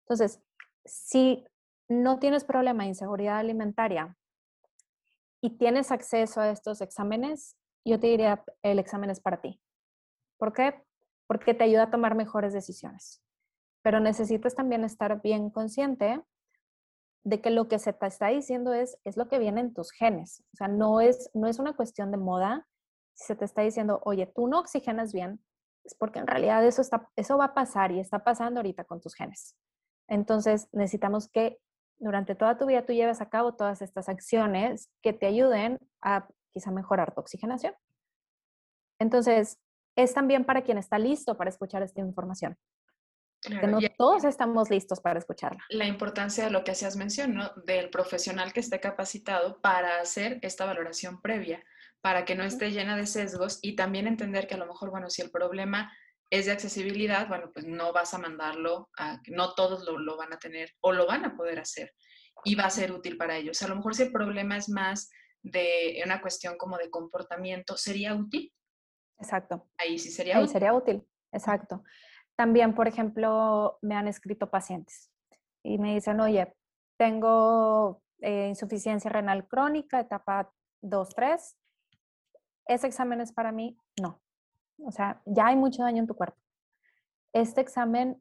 Entonces, si no tienes problema de inseguridad alimentaria y tienes acceso a estos exámenes, yo te diría, el examen es para ti. ¿Por qué? Porque te ayuda a tomar mejores decisiones. Pero necesitas también estar bien consciente de que lo que se te está diciendo es, es lo que viene en tus genes. O sea, no es, no es una cuestión de moda. Si se te está diciendo, oye, tú no oxigenas bien, es porque en realidad eso, está, eso va a pasar y está pasando ahorita con tus genes. Entonces, necesitamos que durante toda tu vida tú lleves a cabo todas estas acciones que te ayuden a quizá mejorar tu oxigenación. Entonces, es también para quien está listo para escuchar esta información que no todos estamos listos para escucharla. La importancia de lo que hacías mención, ¿no? Del profesional que esté capacitado para hacer esta valoración previa, para que no esté llena de sesgos y también entender que a lo mejor, bueno, si el problema es de accesibilidad, bueno, pues no vas a mandarlo a, no todos lo, lo van a tener o lo van a poder hacer y va a ser útil para ellos. A lo mejor si el problema es más de una cuestión como de comportamiento, ¿sería útil? Exacto. Ahí sí sería Ahí sería útil, exacto. También, por ejemplo, me han escrito pacientes y me dicen, oye, tengo eh, insuficiencia renal crónica, etapa 2-3. ¿Ese examen es para mí? No. O sea, ya hay mucho daño en tu cuerpo. Este examen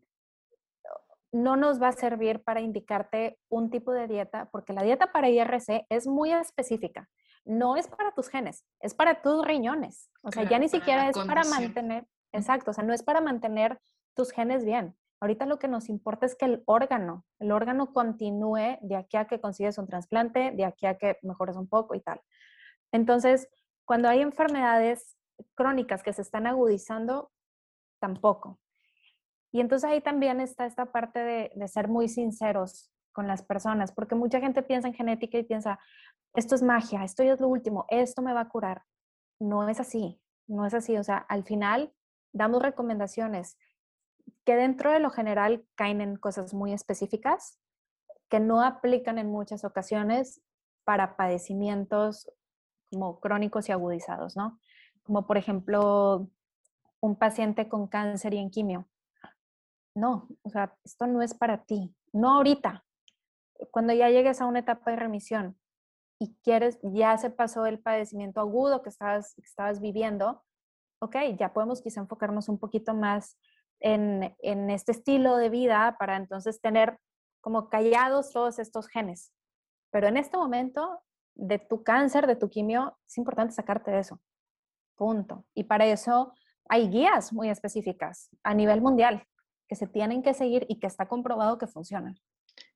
no nos va a servir para indicarte un tipo de dieta, porque la dieta para IRC es muy específica. No es para tus genes, es para tus riñones. O sea, ya ni siquiera es para mantener, exacto, o sea, no es para mantener tus genes bien. Ahorita lo que nos importa es que el órgano, el órgano continúe de aquí a que consigues un trasplante, de aquí a que mejores un poco y tal. Entonces, cuando hay enfermedades crónicas que se están agudizando, tampoco. Y entonces ahí también está esta parte de, de ser muy sinceros con las personas, porque mucha gente piensa en genética y piensa, esto es magia, esto es lo último, esto me va a curar. No es así, no es así. O sea, al final damos recomendaciones que dentro de lo general caen en cosas muy específicas que no aplican en muchas ocasiones para padecimientos como crónicos y agudizados, ¿no? Como por ejemplo un paciente con cáncer y en quimio. No, o sea, esto no es para ti, no ahorita. Cuando ya llegues a una etapa de remisión y quieres, ya se pasó el padecimiento agudo que estabas, viviendo, ok, ya podemos quizá enfocarnos un poquito más en, este estilo de vida para entonces tener como callados todos estos genes. Pero en este momento de tu cáncer, de tu quimio, es importante sacarte de eso. Punto. Y para eso hay guías muy específicas a nivel mundial que se tienen que seguir y que está comprobado que funcionan.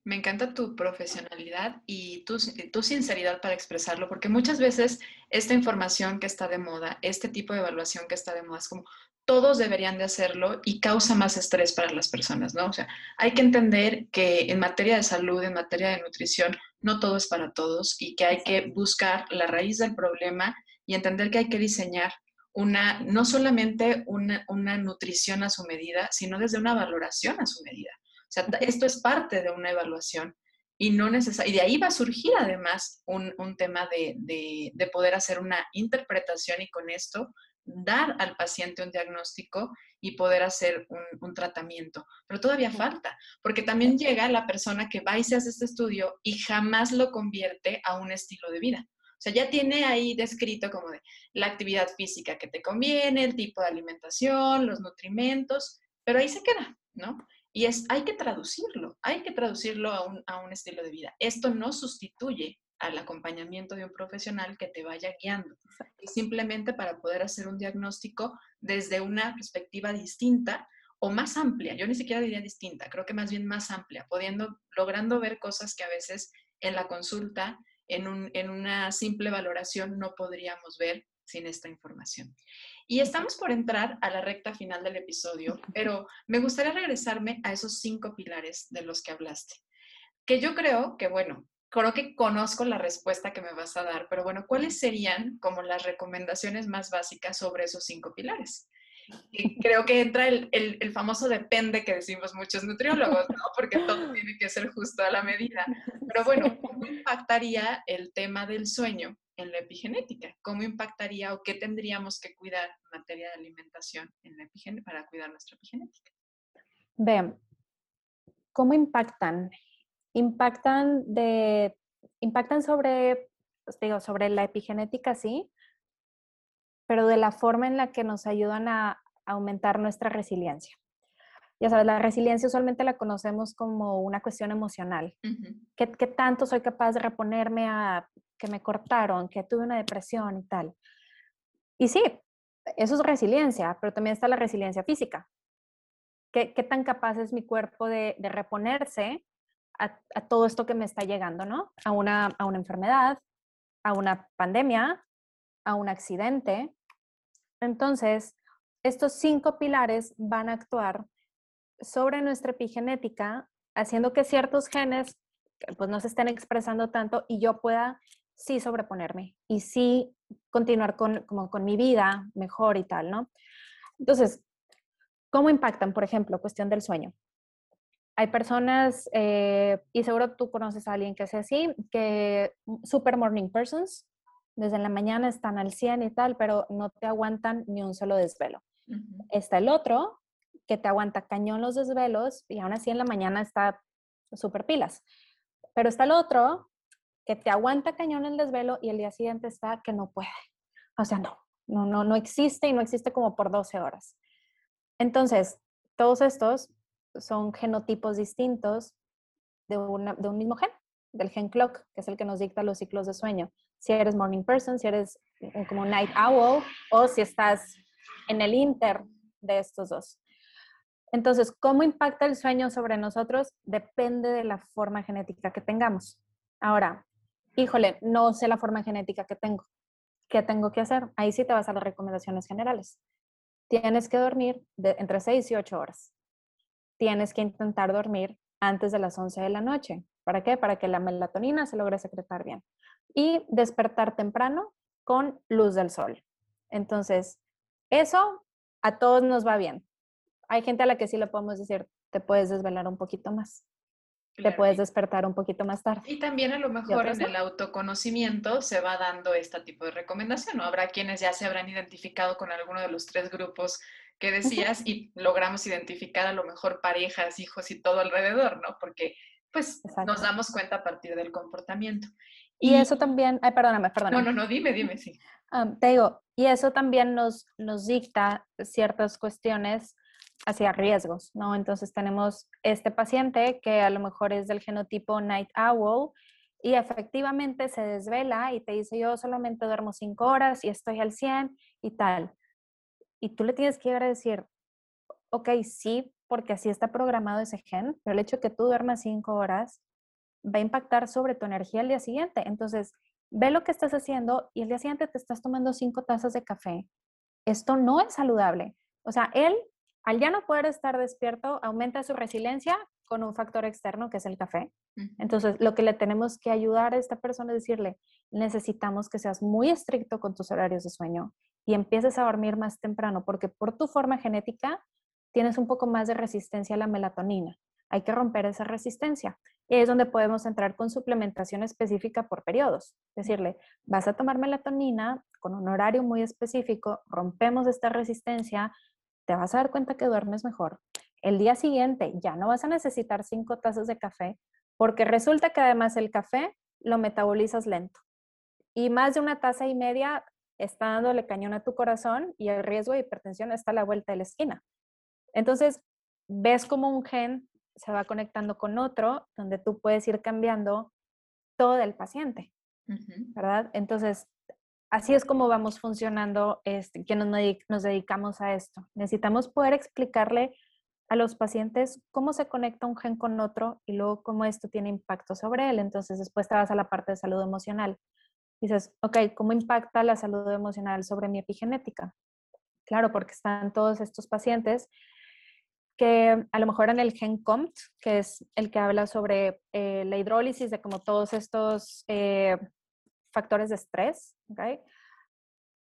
Me encanta tu profesionalidad y tu, tu, sinceridad para expresarlo, porque muchas veces esta información que está de moda, este tipo de evaluación que está de moda, es como todos deberían de hacerlo y causa más estrés para las personas, ¿no? O sea, hay que entender que en materia de salud, en materia de nutrición, no todo es para todos y que hay que buscar la raíz del problema y entender que hay que diseñar una, no solamente una, una nutrición a su medida, sino desde una valoración a su medida. Sea, esto es parte de una evaluación y no y de ahí va a surgir además un, un tema de, de, de, poder hacer una interpretación y con esto dar al paciente un diagnóstico y poder hacer un, un tratamiento. Pero todavía falta, porque también llega la persona que va y se hace este estudio y jamás lo convierte a un estilo de vida. O sea, ya tiene ahí descrito como de la actividad física que te conviene, el tipo de alimentación, los nutrimentos, pero ahí se queda, ¿no? Y es, hay que traducirlo, hay que traducirlo a un, a un estilo de vida. Esto no sustituye al acompañamiento de un profesional que te vaya guiando. Y simplemente para poder hacer un diagnóstico desde una perspectiva distinta o más amplia. Yo ni siquiera diría distinta, creo que más bien más amplia, pudiendo, logrando ver cosas que a veces en la consulta, en, un, en una simple valoración, no podríamos ver sin esta información. Y estamos por entrar a la recta final del episodio, pero me gustaría regresarme a esos cinco pilares de los que hablaste, que yo creo que, bueno, creo que conozco la respuesta que me vas a dar, pero bueno, ¿cuáles serían como las recomendaciones más básicas sobre esos cinco pilares? Y creo que entra el, el, el, famoso depende que decimos muchos nutriólogos, ¿no? Porque todo tiene que ser justo a la medida. Pero bueno, ¿cómo impactaría el tema del sueño en la epigenética? ¿Cómo impactaría o qué tendríamos que cuidar en materia de alimentación en la para cuidar nuestra epigenética? Vean, ¿cómo impactan? Impactan de impactan sobre pues digo, sobre la epigenética sí, pero de la forma en la que nos ayudan a aumentar nuestra resiliencia. Ya sabes, la resiliencia usualmente la conocemos como una cuestión emocional. Uh -huh. ¿Qué, ¿Qué, tanto soy capaz de reponerme a que me cortaron, que tuve una depresión y tal? Y sí, eso es resiliencia, pero también está la resiliencia física. ¿Qué, qué tan capaz es mi cuerpo de, de reponerse a, a, todo esto que me está llegando, ¿no? A una, a una enfermedad, a una pandemia, a un accidente. Entonces, estos cinco pilares van a actuar sobre nuestra epigenética, haciendo que ciertos genes pues no se estén expresando tanto y yo pueda sí sobreponerme y sí continuar con, como con mi vida mejor y tal, ¿no? Entonces, ¿cómo impactan, por ejemplo, cuestión del sueño? Hay personas, eh, y seguro tú conoces a alguien que es así, que super morning persons, desde la mañana están al 100 y tal, pero no te aguantan ni un solo desvelo. Uh -huh. Está el otro, que te aguanta cañón los desvelos y aún así en la mañana está súper pilas. Pero está el otro que te aguanta cañón el desvelo y el día siguiente está que no puede. O sea, no, no, no, no existe y no existe como por 12 horas. Entonces, todos estos son genotipos distintos de, de un mismo gen, del gen clock, que es el que nos dicta los ciclos de sueño. Si eres morning person, si eres como night owl o si estás en el inter de estos dos. Entonces, ¿cómo impacta el sueño sobre nosotros? Depende de la forma genética que tengamos. Ahora, híjole, no sé la forma genética que tengo. ¿Qué tengo que hacer? Ahí sí te vas a las recomendaciones generales. Tienes que dormir entre 6 y 8 horas. Tienes que intentar dormir antes de las 11 de la noche. ¿Para qué? Para que la melatonina se logre secretar bien. Y despertar temprano con luz del sol. Entonces, eso a todos nos va bien hay gente a la que sí le podemos decir, te puedes desvelar un poquito más. Claro. Te puedes despertar un poquito más tarde. Y también a lo mejor en el autoconocimiento se va dando este tipo de recomendación. ¿no? Habrá quienes ya se habrán identificado con alguno de los tres grupos que decías y logramos identificar a lo mejor parejas, hijos y todo alrededor, ¿no? Porque pues Exacto. nos damos cuenta a partir del comportamiento. Y, y, eso también, ay, perdóname, perdóname. No, no, no, dime, dime, sí. Um, te digo, y eso también nos, nos dicta ciertas cuestiones hacia riesgos, ¿no? Entonces tenemos este paciente que a lo mejor es del genotipo Night Owl y efectivamente se desvela y te dice yo solamente duermo cinco horas y estoy al 100 y tal. Y tú le tienes que ir a decir, ok, sí, porque así está programado ese gen, pero el hecho de que tú duermas cinco horas va a impactar sobre tu energía el día siguiente. Entonces, ve lo que estás haciendo y el día siguiente te estás tomando cinco tazas de café. Esto no es saludable. O sea, él, al ya no poder estar despierto, aumenta su resiliencia con un factor externo que es el café. Entonces, lo que le tenemos que ayudar a esta persona es decirle, necesitamos que seas muy estricto con tus horarios de sueño y empieces a dormir más temprano, porque por tu forma genética tienes un poco más de resistencia a la melatonina. Hay que romper esa resistencia. Y es donde podemos entrar con suplementación específica por periodos. Decirle, vas a tomar melatonina con un horario muy específico, rompemos esta resistencia, te vas a dar cuenta que duermes mejor. El día siguiente ya no vas a necesitar cinco tazas de café, porque resulta que además el café lo metabolizas lento. Y más de una taza y media está dándole cañón a tu corazón y el riesgo de hipertensión está a la vuelta de la esquina. Entonces, ves como un gen se va conectando con otro, donde tú puedes ir cambiando todo el paciente, ¿verdad? Entonces, así es como vamos funcionando, este, que nos, dedicamos a esto. Necesitamos poder explicarle a los pacientes cómo se conecta un gen con otro y luego cómo esto tiene impacto sobre él. Entonces, después te vas a la parte de salud emocional. Dices, ok, ¿cómo impacta la salud emocional sobre mi epigenética? Claro, porque están todos estos pacientes que a lo mejor en el gen COMT, que es el que habla sobre eh, la hidrólisis de como todos estos eh, factores de estrés, ¿okay?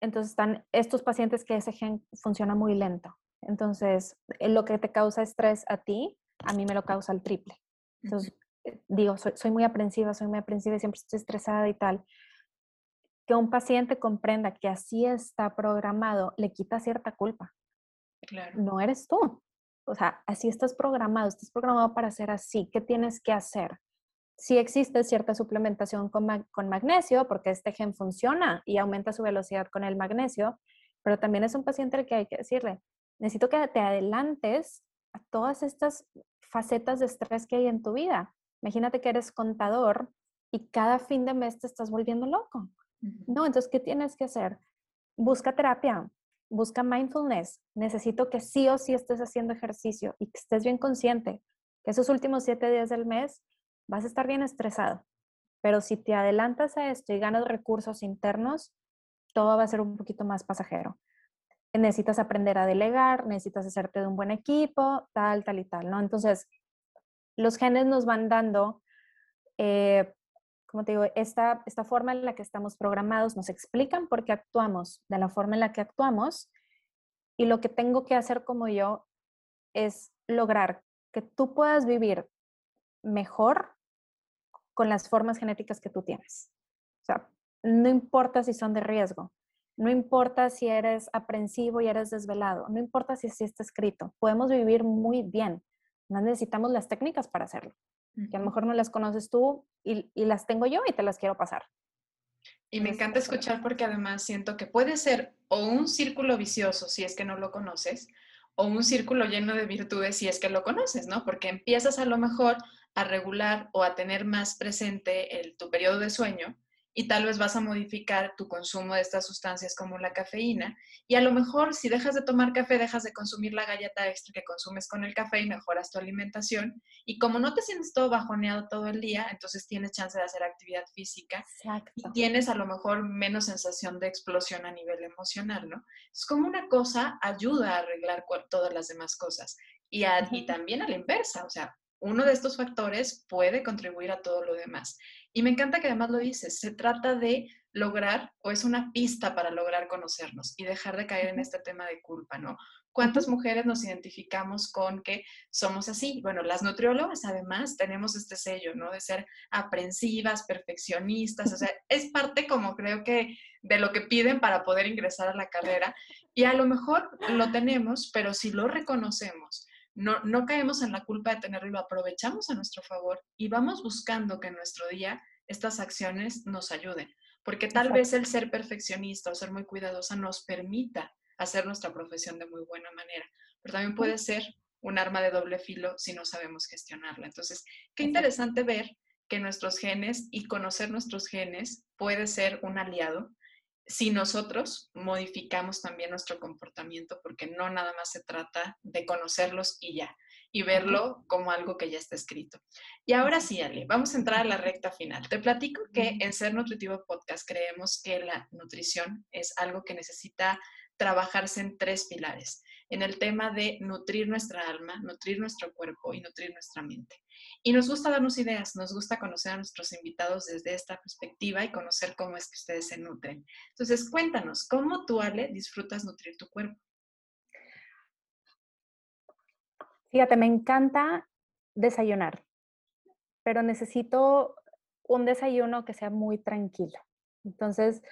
Entonces están estos pacientes que ese gen funciona muy lento. Entonces, eh, lo que te causa estrés a ti, a mí me lo causa el triple. Entonces, digo, soy, soy muy aprensiva, soy muy aprensiva y siempre estoy estresada y tal. Que un paciente comprenda que así está programado, le quita cierta culpa. Claro. No eres tú o sea, así estás programado, estás programado para ser así, ¿qué tienes que hacer? Si existe cierta suplementación con, magnesio, porque este gen funciona y aumenta su velocidad con el magnesio, pero también es un paciente al que hay que decirle, necesito que te adelantes a todas estas facetas de estrés que hay en tu vida. Imagínate que eres contador y cada fin de mes te estás volviendo loco. No, entonces, ¿qué tienes que hacer? Busca terapia, busca mindfulness. Necesito que sí o sí estés haciendo ejercicio y que estés bien consciente que esos últimos siete días del mes vas a estar bien estresado. Pero si te adelantas a esto y ganas recursos internos, todo va a ser un poquito más pasajero. Necesitas aprender a delegar, necesitas hacerte de un buen equipo, tal, tal y tal, ¿no? Entonces, los genes nos van dando eh, como te digo, esta, esta forma en la que estamos programados nos explican por qué actuamos de la forma en la que actuamos y lo que tengo que hacer como yo es lograr que tú puedas vivir mejor con las formas genéticas que tú tienes. O sea, no importa si son de riesgo, no importa si eres aprensivo y eres desvelado, no importa si así está escrito, podemos vivir muy bien. No necesitamos las técnicas para hacerlo que a lo mejor no las conoces tú y, las tengo yo y te las quiero pasar. Y me encanta escuchar porque además siento que puede ser o un círculo vicioso si es que no lo conoces, o un círculo lleno de virtudes si es que lo conoces, ¿no? Porque empiezas a lo mejor a regular o a tener más presente el, tu periodo de sueño y tal vez vas a modificar tu consumo de estas sustancias como la cafeína y a lo mejor si dejas de tomar café dejas de consumir la galleta extra que consumes con el café y mejoras tu alimentación y como no te sientes todo bajoneado todo el día, entonces tienes chance de hacer actividad física y tienes a lo mejor menos sensación de explosión a nivel emocional, ¿no? Es como una cosa ayuda a arreglar todas las demás cosas y, y también a la inversa, o sea, uno de estos factores puede contribuir a todo lo demás. Y me encanta que además lo dices, se trata de lograr o es una pista para lograr conocernos y dejar de caer en este tema de culpa, ¿no? ¿Cuántas mujeres nos identificamos con que somos así? Bueno, las nutriólogas además tenemos este sello, ¿no? De ser aprensivas, perfeccionistas, o sea, es parte como creo que de lo que piden para poder ingresar a la carrera y a lo mejor lo tenemos, pero si lo reconocemos, no, no caemos en la culpa de tenerlo, lo aprovechamos a nuestro favor y vamos buscando que en nuestro día estas acciones nos ayuden. Porque tal vez el ser perfeccionista o ser muy cuidadosa nos permita hacer nuestra profesión de muy buena manera. pero también puede ser un arma de doble filo si no sabemos gestionarla. Entonces, qué interesante ver que nuestros genes y conocer nuestros genes puede ser un aliado si nosotros modificamos también nuestro comportamiento, porque no nada más se trata de conocerlos y ya, y verlo como algo que ya está escrito. Y ahora sí, Ale, vamos a entrar a la recta final. Te platico que en Ser Nutritivo Podcast creemos que la nutrición es algo que necesita trabajarse en tres pilares, en el tema de nutrir nuestra alma, nutrir nuestro cuerpo y nutrir nuestra mente. Y nos gusta darnos ideas, nos gusta conocer a nuestros invitados desde esta perspectiva y conocer cómo es que ustedes se nutren. Entonces, cuéntanos, ¿cómo tú, Ale, disfrutas nutrir tu cuerpo? Fíjate, me encanta desayunar, pero necesito un desayuno que sea muy tranquilo. Entonces,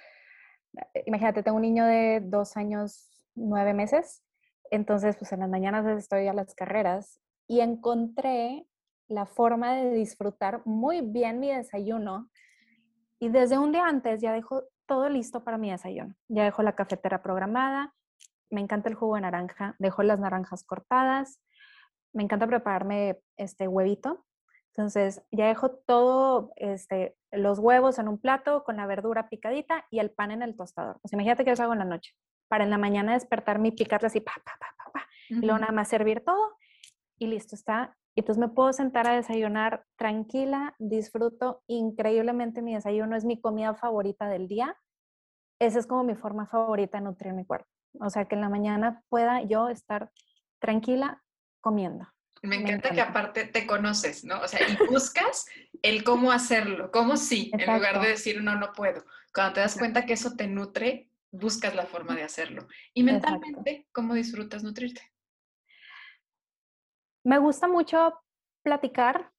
eh, imagínate, tengo un niño de dos años, nueve meses, entonces pues en las mañanas estoy a las carreras y encontré la forma de disfrutar muy bien mi desayuno y desde un día antes ya dejo todo listo para mi desayuno. Ya dejo la cafetera programada, me encanta el jugo de naranja, dejo las naranjas cortadas, me encanta prepararme este huevito. Entonces ya dejo todo, este, los huevos en un plato con la verdura picadita y el pan en el tostador. Pues imagínate que eso hago en la noche. Para en la mañana despertarme y picarle así, pa, pa, pa, pa, pa. Y luego nada más servir todo y listo, está y entonces me puedo sentar a desayunar tranquila, disfruto increíblemente mi desayuno, es mi comida favorita del día. Esa es como mi forma favorita de nutrir mi cuerpo. O sea, que en la mañana pueda yo estar tranquila comiendo. Me encanta, que aparte te conoces, ¿no? O sea, y buscas el cómo hacerlo, cómo sí, en lugar de decir no, no puedo. Cuando te das cuenta que eso te nutre, buscas la forma de hacerlo. Y mentalmente, ¿cómo disfrutas nutrirte? Me gusta mucho platicar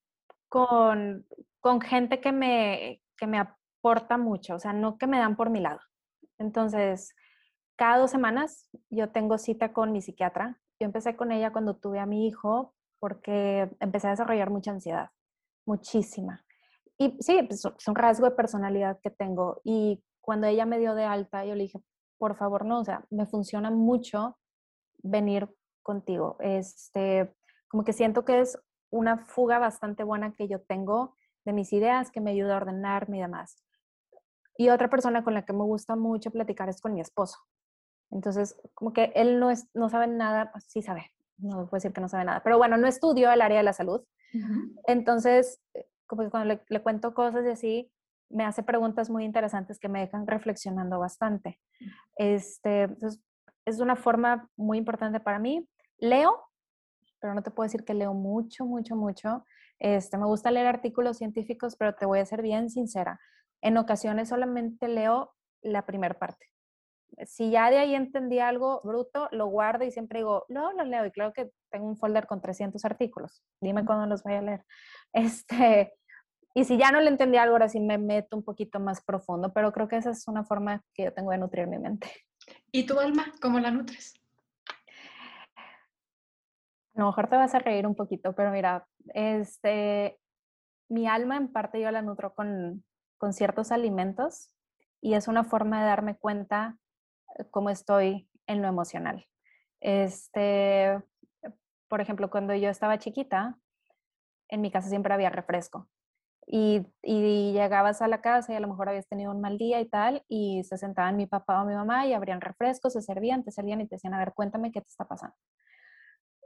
con, con gente que me, que me aporta mucho, o sea, no que me dan por mi lado. Entonces, cada dos semanas yo tengo cita con mi psiquiatra. Yo empecé con ella cuando tuve a mi hijo porque empecé a desarrollar mucha ansiedad, muchísima. Y sí, pues, es un rasgo de personalidad que tengo. Y cuando ella me dio de alta, yo le dije, por favor, no, o sea, me funciona mucho venir contigo. Este, como que siento que es una fuga bastante buena que yo tengo de mis ideas, que me ayuda a ordenarme y demás. Y otra persona con la que me gusta mucho platicar es con mi esposo. Entonces, como que él no, es, no sabe nada, sí sabe, no puedo decir que no sabe nada, pero bueno, no estudió el área de la salud. Entonces, eh, como que cuando le, cuento cosas y así, me hace preguntas muy interesantes que me dejan reflexionando bastante. Este, entonces, es una forma muy importante para mí. Leo, pero no te puedo decir que leo mucho, mucho, mucho. Este, me gusta leer artículos científicos, pero te voy a ser bien sincera. En ocasiones solamente leo la primera parte. Si ya de ahí entendí algo bruto, lo guardo y siempre digo, no, lo leo. Y claro que tengo un folder con 300 artículos. Dime cuándo los voy a leer. Este, y si ya no le entendí algo, ahora sí me meto un poquito más profundo, pero creo que esa es una forma que yo tengo de nutrir mi mente. ¿Y tu alma, cómo la nutres? A lo mejor te vas a reír un poquito, pero mira, este, mi alma en parte yo la nutro con, con ciertos alimentos y es una forma de darme cuenta eh, cómo estoy en lo emocional. Este, por ejemplo, cuando yo estaba chiquita, en mi casa siempre había refresco. Y, y, llegabas a la casa y a lo mejor habías tenido un mal día y tal, y se sentaban mi papá o mi mamá y abrían refrescos, se servían, te servían y te decían, a ver, cuéntame qué te está pasando.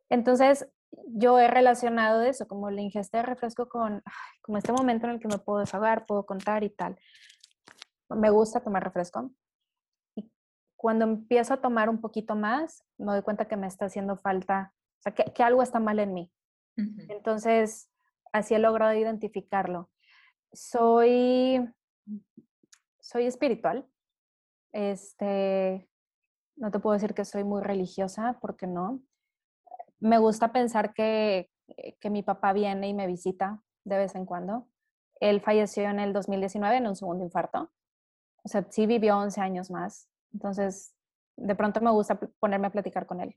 Entonces, yo he relacionado eso, como la ingesta de refresco con como este momento en el que me puedo desahogar, puedo contar y tal. Me gusta tomar refresco. Y cuando empiezo a tomar un poquito más, me doy cuenta que me está haciendo falta, o sea, que, algo está mal en mí. Entonces, así he logrado identificarlo. Soy, soy espiritual. Este, no te puedo decir que soy muy religiosa, porque no me gusta pensar que, que mi papá viene y me visita de vez en cuando. Él falleció en el 2019 en un segundo infarto. O sea, sí vivió 11 años más. Entonces, de pronto me gusta ponerme a platicar con él.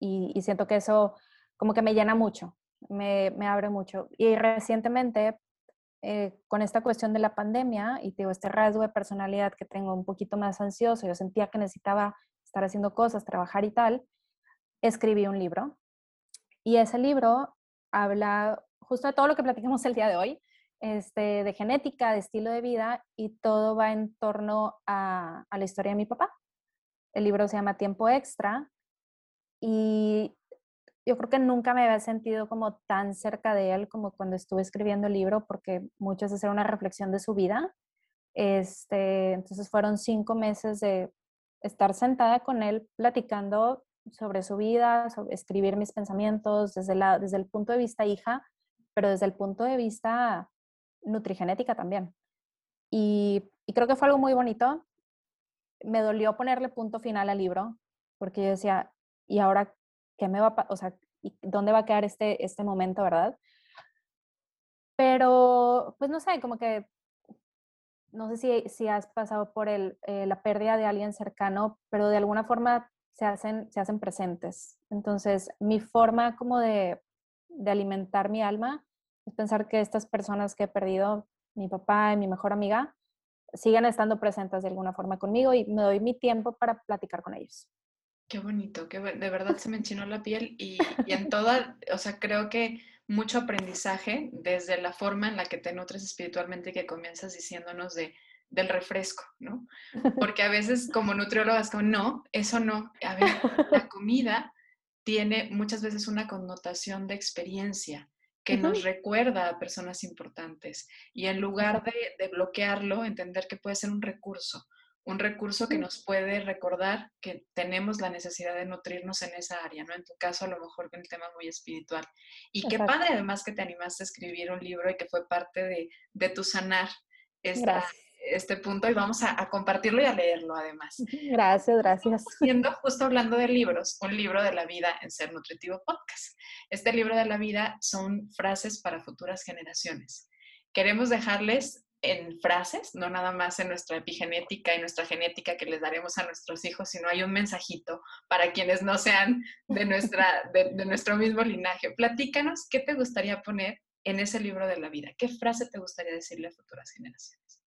Y, siento que eso como que me llena mucho, me, me abre mucho. Y recientemente, eh, con esta cuestión de la pandemia y tengo este rasgo de personalidad que tengo un poquito más ansioso, yo sentía que necesitaba estar haciendo cosas, trabajar y tal, escribí un libro y ese libro habla justo de todo lo que platicamos el día de hoy, este, de genética, de estilo de vida y todo va en torno a la historia de mi papá. El libro se llama Tiempo Extra y yo creo que nunca me había sentido como tan cerca de él como cuando estuve escribiendo el libro, porque muchas veces era una reflexión de su vida. Este, entonces fueron cinco meses de estar sentada con él platicando sobre su vida, sobre escribir mis pensamientos desde, la, desde el punto de vista hija, pero desde el punto de vista nutrigenética también. Y, y creo que fue algo muy bonito. Me dolió ponerle punto final al libro, porque yo decía, ¿y ahora qué me va a, o sea, dónde va a quedar este, este momento, verdad? Pero, pues no sé, como que, no sé si, si has pasado por el, eh, la pérdida de alguien cercano, pero de alguna forma se hacen, se hacen presentes. Entonces, mi forma como de, de alimentar mi alma es pensar que estas personas que he perdido, mi papá y mi mejor amiga, siguen estando presentes de alguna forma conmigo y me doy mi tiempo para platicar con ellos. Qué bonito, que de verdad se me enchinó la piel y, y, en toda, o sea, creo que mucho aprendizaje desde la forma en la que te nutres espiritualmente que comienzas diciéndonos de, del refresco, ¿no? Porque a veces como nutriólogas como, no, eso no, a ver, la comida tiene muchas veces una connotación de experiencia que nos recuerda a personas importantes y en lugar de, de bloquearlo, entender que puede ser un recurso un recurso que nos puede recordar que tenemos la necesidad de nutrirnos en esa área, ¿no? En tu caso, a lo mejor con el tema muy espiritual. Y qué padre además que te animaste a escribir un libro y que fue parte de, de tu sanar esta, este punto y vamos a, a, compartirlo y a leerlo además. Gracias, gracias. Siendo justo hablando de libros, un libro de la vida en Ser Nutritivo Podcast. Este libro de la vida son frases para futuras generaciones. Queremos dejarles en frases, no nada más en nuestra epigenética y nuestra genética que les daremos a nuestros hijos, sino hay un mensajito para quienes no sean de, nuestra, de, nuestro mismo linaje. Platícanos qué te gustaría poner en ese libro de la vida. ¿Qué frase te gustaría decirle a futuras generaciones?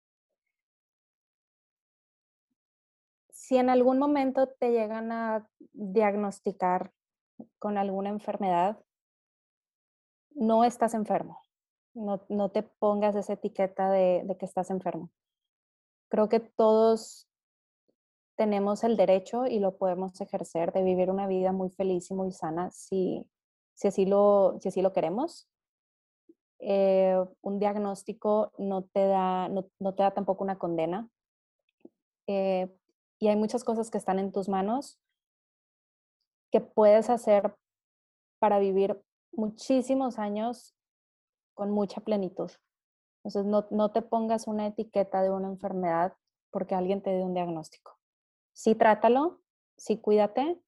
Si en algún momento te llegan a diagnosticar con alguna enfermedad, no estás enfermo no, no te pongas esa etiqueta de, que estás enfermo. Creo que todos tenemos el derecho y lo podemos ejercer de vivir una vida muy feliz y muy sana si, si, así, lo, si así lo queremos. Eh, un diagnóstico no te, da, no, no, te da tampoco una condena. Eh, y hay muchas cosas que están en tus manos que puedes hacer para vivir muchísimos años con mucha plenitud. Entonces, no, no te pongas una etiqueta de una enfermedad porque alguien te dé un diagnóstico. Sí, trátalo, sí, cuídate,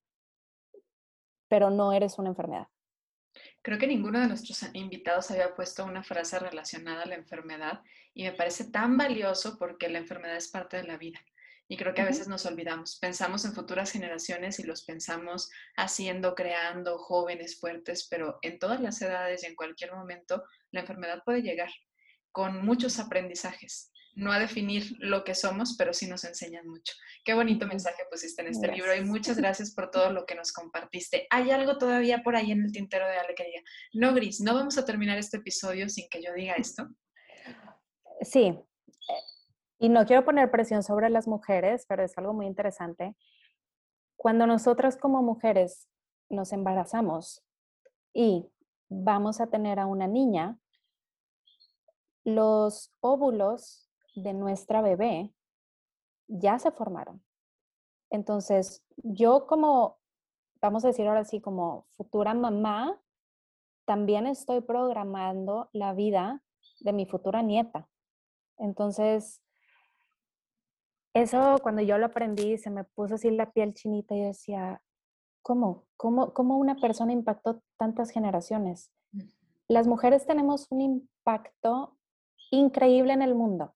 pero no eres una enfermedad. Creo que ninguno de nuestros invitados había puesto una frase relacionada a la enfermedad y me parece tan valioso porque la enfermedad es parte de la vida. Y creo que a veces nos olvidamos. Pensamos en futuras generaciones y los pensamos haciendo, creando jóvenes fuertes, pero en todas las edades y en cualquier momento la enfermedad puede llegar con muchos aprendizajes. No a definir lo que somos, pero sí nos enseñan mucho. Qué bonito mensaje pusiste en este gracias. libro y muchas gracias por todo lo que nos compartiste. ¿Hay algo todavía por ahí en el tintero de Ale que diga, no, Gris, no vamos a terminar este episodio sin que yo diga esto? Sí, y no quiero poner presión sobre las mujeres, pero es algo muy interesante. Cuando nosotras como mujeres nos embarazamos y vamos a tener a una niña, los óvulos de nuestra bebé ya se formaron. Entonces, yo como, vamos a decir ahora sí, como futura mamá, también estoy programando la vida de mi futura nieta. Entonces, eso cuando yo lo aprendí se me puso así la piel chinita y decía, ¿cómo? ¿Cómo, cómo una persona impactó tantas generaciones? Las mujeres tenemos un impacto increíble en el mundo.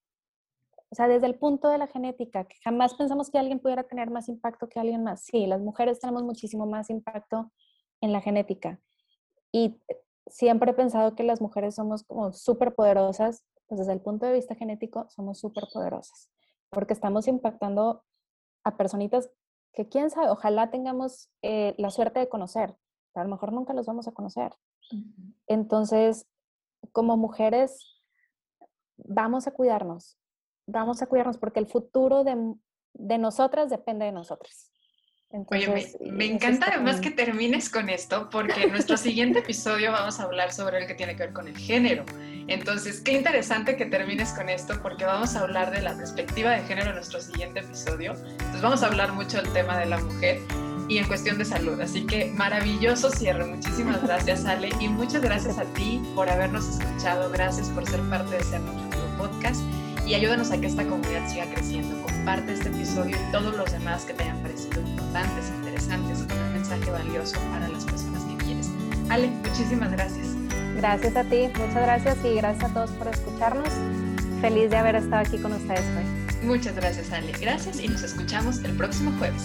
O sea, desde el punto de la genética, que jamás pensamos que alguien pudiera tener más impacto que alguien más. Sí, las mujeres tenemos muchísimo más impacto en la genética. Y siempre he pensado que las mujeres somos como súper poderosas, pues desde el punto de vista genético somos súper poderosas porque estamos impactando a personitas que quién sabe, ojalá tengamos eh, la suerte de conocer, pero a lo mejor nunca los vamos a conocer. Entonces, como mujeres, vamos a cuidarnos, vamos a cuidarnos porque el futuro de, de nosotras depende de nosotras. Oye, me, encanta además que termines con esto, porque en nuestro siguiente episodio vamos a hablar sobre el que tiene que ver con el género. Entonces, qué interesante que termines con esto, porque vamos a hablar de la perspectiva de género en nuestro siguiente episodio. Entonces, vamos a hablar mucho del tema de la mujer y en cuestión de salud. Así que maravilloso cierre. Muchísimas gracias, Ale, y muchas gracias a ti por habernos escuchado. Gracias por ser parte de Ser Nuestro Podcast y ayúdanos a que esta comunidad siga creciendo. Comparte este episodio y todos los demás que te hayan parecido importantes, interesantes y con un mensaje valioso para las personas que quieres. Ale, muchísimas gracias. Gracias a ti, muchas gracias y gracias a todos por escucharnos. Feliz de haber estado aquí con ustedes hoy. Muchas gracias, Ale. Gracias y nos escuchamos el próximo jueves.